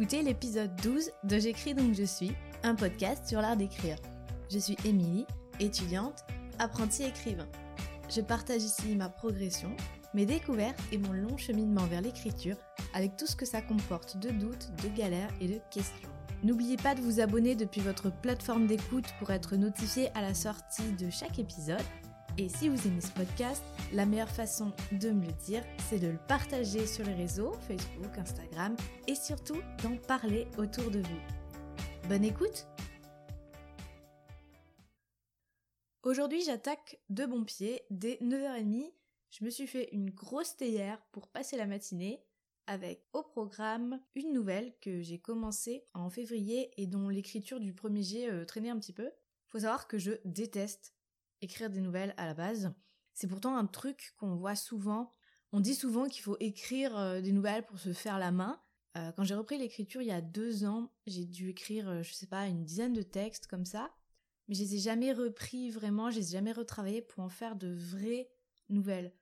écouter l'épisode 12 de J'écris donc je suis, un podcast sur l'art d'écrire. Je suis Émilie, étudiante, apprentie écrivain. Je partage ici ma progression, mes découvertes et mon long cheminement vers l'écriture avec tout ce que ça comporte de doutes, de galères et de questions. N'oubliez pas de vous abonner depuis votre plateforme d'écoute pour être notifié à la sortie de chaque épisode. Et si vous aimez ce podcast, la meilleure façon de me le dire, c'est de le partager sur les réseaux, Facebook, Instagram, et surtout d'en parler autour de vous. Bonne écoute Aujourd'hui j'attaque de bon pied, dès 9h30, je me suis fait une grosse théière pour passer la matinée avec au programme une nouvelle que j'ai commencée en février et dont l'écriture du premier jet euh, traînait un petit peu. Faut savoir que je déteste écrire des nouvelles à la base. C'est pourtant un truc qu'on voit souvent. On dit souvent qu'il faut écrire euh, des nouvelles pour se faire la main. Euh, quand j'ai repris l'écriture il y a deux ans, j'ai dû écrire, je sais pas, une dizaine de textes comme ça. Mais je les ai jamais repris vraiment, je les ai jamais retravaillés pour en faire de vraies nouvelles.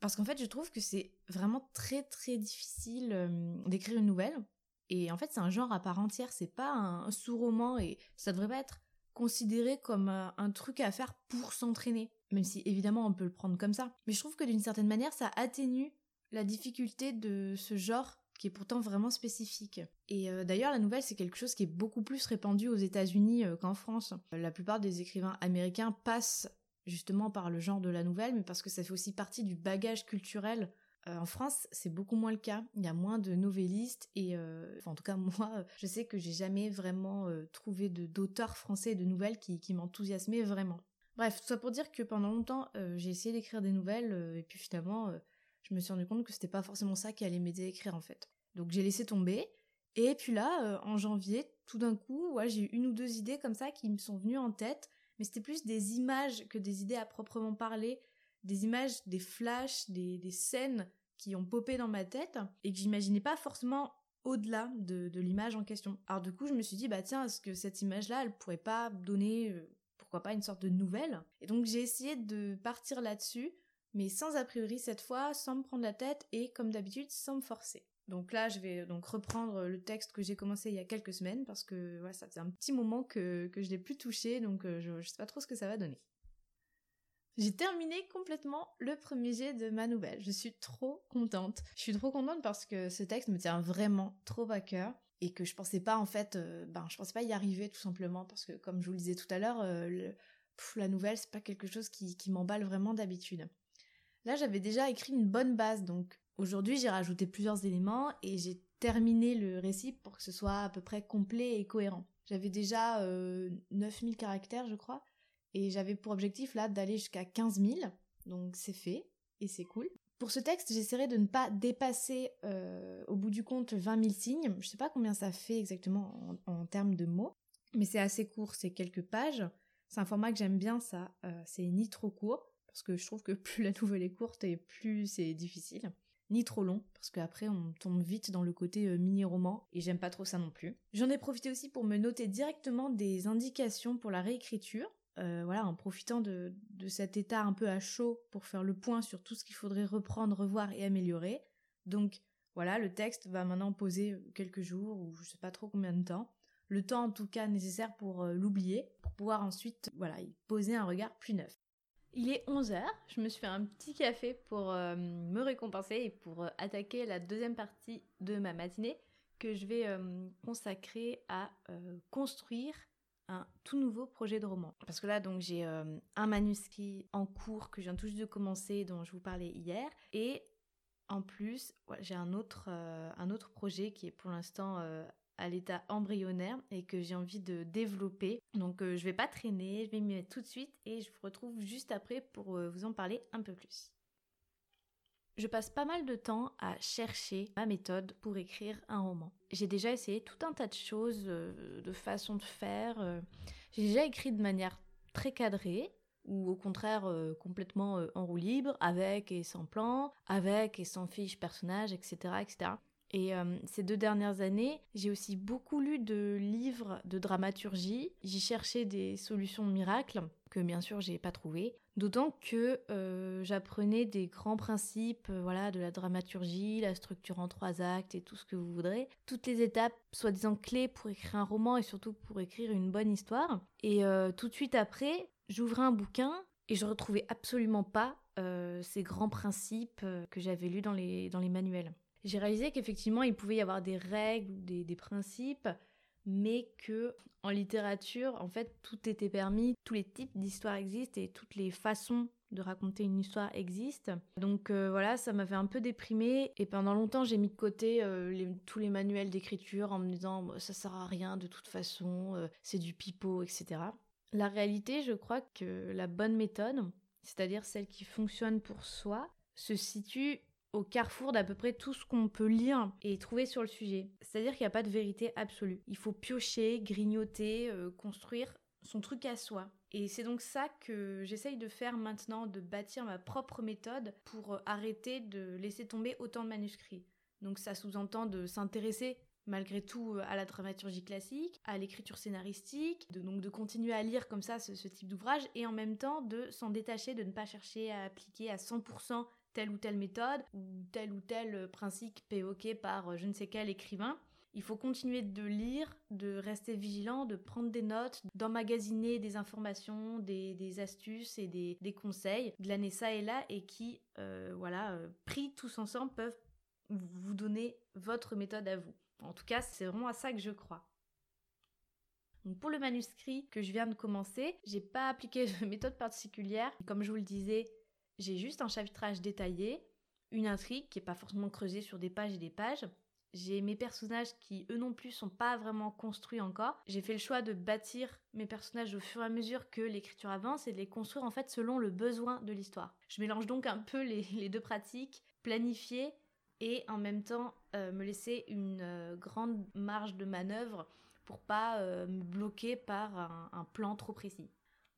Parce qu'en fait, je trouve que c'est vraiment très très difficile euh, d'écrire une nouvelle. Et en fait, c'est un genre à part entière, c'est pas un, sous-roman et ça devrait pas être considéré comme euh, un truc à faire pour s'entraîner. Même si évidemment on peut le prendre comme ça. Mais je trouve que d'une certaine manière, ça atténue la difficulté de ce genre qui est pourtant vraiment spécifique. Et euh, d'ailleurs, la nouvelle, c'est quelque chose qui est beaucoup plus répandu aux États-Unis qu'en France. La plupart des écrivains américains passent justement par le genre de la nouvelle, mais parce que ça fait aussi partie du bagage culturel. Euh, en France, c'est beaucoup moins le cas. Il y a moins de novellistes et, euh, en tout cas moi, je sais que j'ai jamais vraiment euh, trouvé d'auteurs français de nouvelles qui, qui m'enthousiasmaient vraiment. Bref, tout ça pour dire que pendant longtemps, j'ai essayé d'écrire des nouvelles et puis finalement, je me suis rendu compte que c'était pas forcément ça qui allait m'aider à écrire en fait. Donc j'ai laissé tomber. Et puis là, en janvier, tout d'un coup, j'ai eu une ou deux idées comme ça qui me sont venues en tête mais c'était plus des images que des idées à proprement parler, des images, des flashs, des, scènes qui ont popé dans ma tête et que j'imaginais pas forcément au-delà de, l'image en question. Alors du coup, je me suis dit, bah tiens, est-ce que cette image-là, elle pourrait pas donner, euh, pourquoi pas, une sorte de nouvelle? Et donc j'ai essayé de partir là-dessus, mais sans a priori cette fois, sans me prendre la tête et comme d'habitude, sans me forcer. Donc là, je vais donc reprendre le texte que j'ai commencé il y a quelques semaines parce que ça faisait un petit moment que, que je l'ai plus touché, donc euh, je, ne sais pas trop ce que ça va donner. J'ai terminé complètement le premier jet de ma nouvelle. Je suis trop contente. Je suis trop contente parce que ce texte me tient vraiment trop à cœur et que je pensais pas en fait, euh, ben je pensais pas y arriver tout simplement parce que comme je vous le disais tout à l'heure, euh, la nouvelle c'est pas quelque chose qui, m'emballe vraiment d'habitude. Là j'avais déjà écrit une bonne base donc Aujourd'hui, j'ai rajouté plusieurs éléments et j'ai terminé le récit pour que ce soit à peu près complet et cohérent. J'avais déjà 9000 euh, caractères, je crois, et j'avais pour objectif là d'aller jusqu'à 15 000, donc c'est fait et c'est cool. Pour ce texte, j'essaierai de ne pas dépasser euh, au bout du compte 20 000 signes. Je sais pas combien ça fait exactement en, termes de mots, mais c'est assez court, c'est quelques pages. C'est un format que j'aime bien, ça. Euh, c'est ni trop court, parce que je trouve que plus la nouvelle est courte et plus c'est difficile ni trop long, parce qu'après on tombe vite dans le côté euh, mini-roman, et j'aime pas trop ça non plus. J'en ai profité aussi pour me noter directement des indications pour la réécriture, euh, voilà, en profitant de, cet état un peu à chaud pour faire le point sur tout ce qu'il faudrait reprendre, revoir et améliorer. Donc voilà, le texte va maintenant poser quelques jours, ou je sais pas trop combien de temps. Le temps en tout cas nécessaire pour euh, l'oublier, pour pouvoir ensuite, voilà, y poser un regard plus neuf. Il est 11h, je me suis fait un petit café pour euh, me récompenser et pour attaquer la deuxième partie de ma matinée que je vais consacrer à construire un tout nouveau projet de roman. Parce que là, donc, j'ai un manuscrit en cours que je viens tout juste de commencer, dont je vous parlais hier, et en plus, j'ai un autre, un autre projet qui est pour l'instant à l'état embryonnaire et que j'ai envie de développer. Donc euh, je vais pas traîner, je vais m'y mettre tout de suite et je vous retrouve juste après pour euh, vous en parler un peu plus. Je passe pas mal de temps à chercher ma méthode pour écrire un roman. J'ai déjà essayé tout un tas de choses, euh, de façons de faire. J'ai déjà écrit de manière très cadrée, ou au contraire complètement en roue libre, avec et sans plan, avec et sans fiche personnage, etc., etc. Et euh, ces deux dernières années, j'ai aussi beaucoup lu de livres de dramaturgie. J'y cherchais des solutions miracles que bien sûr j'ai pas trouvées. D'autant que euh, j'apprenais des grands principes, euh, voilà, de la dramaturgie, la structure en trois actes et tout ce que vous voudrez. Toutes les étapes soi-disant clés pour écrire un roman et surtout pour écrire une bonne histoire. Et tout de suite après, j'ouvrais un bouquin et je retrouvais absolument pas ces grands principes que j'avais lus dans les, dans les manuels j'ai réalisé qu'effectivement, il pouvait y avoir des règles des, principes, mais que en littérature, en fait, tout était permis, tous les types d'histoires existent et toutes les façons de raconter une histoire existent. Donc euh, voilà, ça m'avait un peu déprimée et pendant longtemps j'ai mis de côté euh, tous les manuels d'écriture en me disant ça sert à rien de toute façon, euh, c'est du pipeau, etc. La réalité, je crois que la bonne méthode, c'est-à-dire celle qui fonctionne pour soi, se situe au carrefour d'à peu près tout ce qu'on peut lire et trouver sur le sujet. C'est-à-dire qu'il n'y a pas de vérité absolue. Il faut piocher, grignoter, euh, construire son truc à soi. Et c'est donc ça que j'essaye de faire maintenant, de bâtir ma propre méthode pour euh, arrêter de laisser tomber autant de manuscrits. Donc ça sous-entend de s'intéresser malgré tout euh, à la dramaturgie classique, à l'écriture scénaristique, de, donc de continuer à lire comme ça ce, ce type d'ouvrage et en même temps de s'en détacher, de ne pas chercher à appliquer à 100% telle ou telle méthode ou tel ou tel principe évoqué par euh, je ne sais quel écrivain. Il faut continuer de lire, de rester vigilant, de prendre des notes, d'emmagasiner des informations, des, astuces et des, conseils, glaner ça et là et qui, euh, voilà, euh, pris tous ensemble, peuvent vous donner votre méthode à vous. En tout cas, c'est vraiment à ça que je crois. Pour le manuscrit que je viens de commencer, j'ai pas appliqué de méthode particulière. Comme je vous le disais, j'ai juste un chapitrage détaillé, une intrigue qui n'est pas forcément creusée sur des pages et des pages. J'ai mes personnages qui, eux non plus, sont pas vraiment construits encore. J'ai fait le choix de bâtir mes personnages au fur et à mesure que l'écriture avance et de les construire en fait selon le besoin de l'histoire. Je mélange donc un peu les, deux pratiques, planifier et en même temps euh, me laisser une euh, grande marge de manœuvre pour pas euh, me bloquer par un plan trop précis.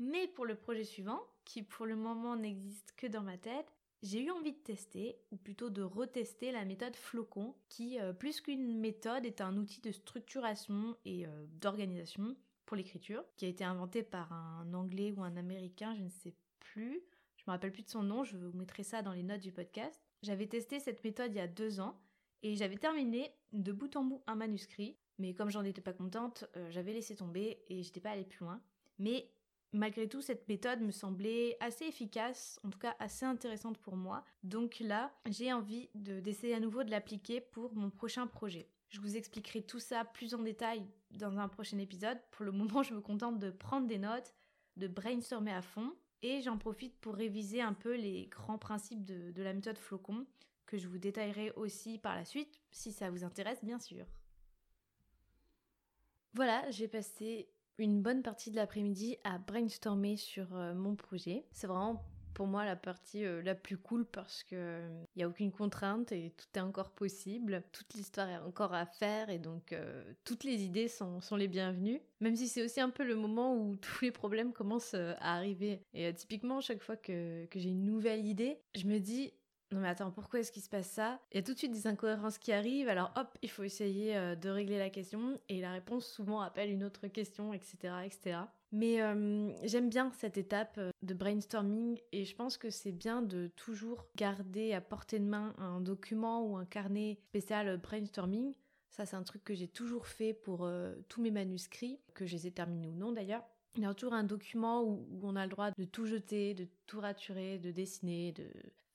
Mais pour le projet suivant, qui pour le moment n'existe que dans ma tête, j'ai eu envie de tester, ou plutôt de retester la méthode Flocon, qui, euh, plus qu'une méthode, est un outil de structuration et euh, d'organisation pour l'écriture, qui a été inventé par un anglais ou un américain, je ne sais plus. Je me rappelle plus de son nom, je vous mettrai ça dans les notes du podcast. J'avais testé cette méthode il y a deux ans, et j'avais terminé de bout en bout un manuscrit, mais comme j'en étais pas contente, euh, j'avais laissé tomber et j'étais pas allée plus loin. Mais Malgré tout, cette méthode me semblait assez efficace, en tout cas assez intéressante pour moi. Donc là, j'ai envie d'essayer à nouveau de l'appliquer pour mon prochain projet. Je vous expliquerai tout ça plus en détail dans un prochain épisode. Pour le moment, je me contente de prendre des notes, de brainstormer à fond, et j'en profite pour réviser un peu les grands principes de, la méthode flocon, que je vous détaillerai aussi par la suite, si ça vous intéresse bien sûr. Voilà, j'ai passé une bonne partie de l'après-midi à brainstormer sur euh, mon projet. C'est vraiment pour moi la partie euh, la plus cool parce que il euh, a aucune contrainte et tout est encore possible. Toute l'histoire est encore à faire et donc toutes les idées sont, sont les bienvenues. Même si c'est aussi un peu le moment où tous les problèmes commencent à arriver. Et typiquement chaque fois que, que j'ai une nouvelle idée, je me dis non mais attends, pourquoi est-ce qu'il se passe ça? Il y a tout de suite des incohérences qui arrivent, alors hop, il faut essayer euh, de régler la question, et la réponse souvent appelle une autre question, etc. etc. Mais euh, j'aime bien cette étape euh, de brainstorming, et je pense que c'est bien de toujours garder à portée de main un document ou un carnet spécial brainstorming. Ça c'est un truc que j'ai toujours fait pour tous mes manuscrits, que je les ai terminés ou non d'ailleurs. Il y a toujours un document où, on a le droit de tout jeter, de tout raturer, de dessiner, de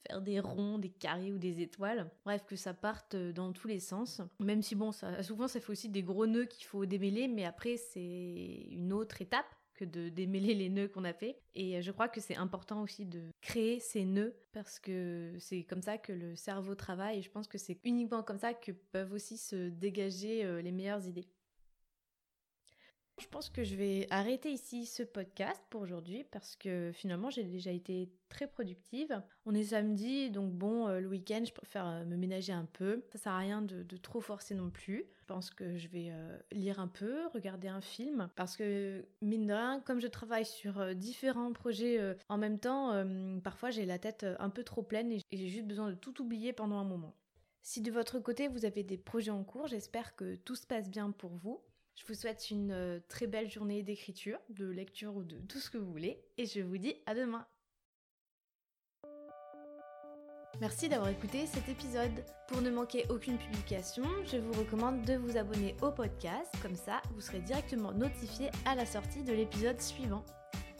faire des ronds, des carrés ou des étoiles. Bref, que ça parte euh, dans tous les sens. Même si bon, ça, souvent ça fait aussi des gros nœuds qu'il faut démêler, mais après c'est une autre étape que de démêler les nœuds qu'on a fait. Et euh, je crois que c'est important aussi de créer ces nœuds parce que c'est comme ça que le cerveau travaille et je pense que c'est uniquement comme ça que peuvent aussi se dégager euh, les meilleures idées. Je pense que je vais arrêter ici ce podcast pour aujourd'hui parce que finalement j'ai déjà été très productive. On est samedi, donc bon, euh, le week-end, je préfère euh, me ménager un peu. Ça sert à rien de, trop forcer non plus. Je pense que je vais euh, lire un peu, regarder un film parce que mine de rien, comme je travaille sur différents projets en même temps, parfois j'ai la tête un peu trop pleine et j'ai juste besoin de tout oublier pendant un moment. Si de votre côté vous avez des projets en cours, j'espère que tout se passe bien pour vous. Je vous souhaite une euh, très belle journée d'écriture, de lecture ou de tout ce que vous voulez, et je vous dis à demain. Merci d'avoir écouté cet épisode. Pour ne manquer aucune publication, je vous recommande de vous abonner au podcast, comme ça vous serez directement notifié à la sortie de l'épisode suivant.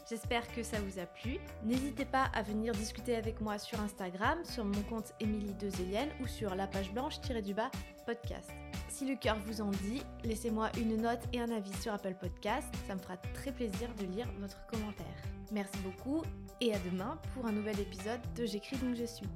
J'espère que ça vous a plu. N'hésitez pas à venir discuter avec moi sur Instagram, sur mon compte Émilie Dezelienne ou sur la page blanche-du-bas podcast. Si le cœur vous en dit, laissez-moi une note et un avis sur Apple Podcast, ça me fera très plaisir de lire votre commentaire. Merci beaucoup et à demain pour un nouvel épisode de J'écris donc je suis.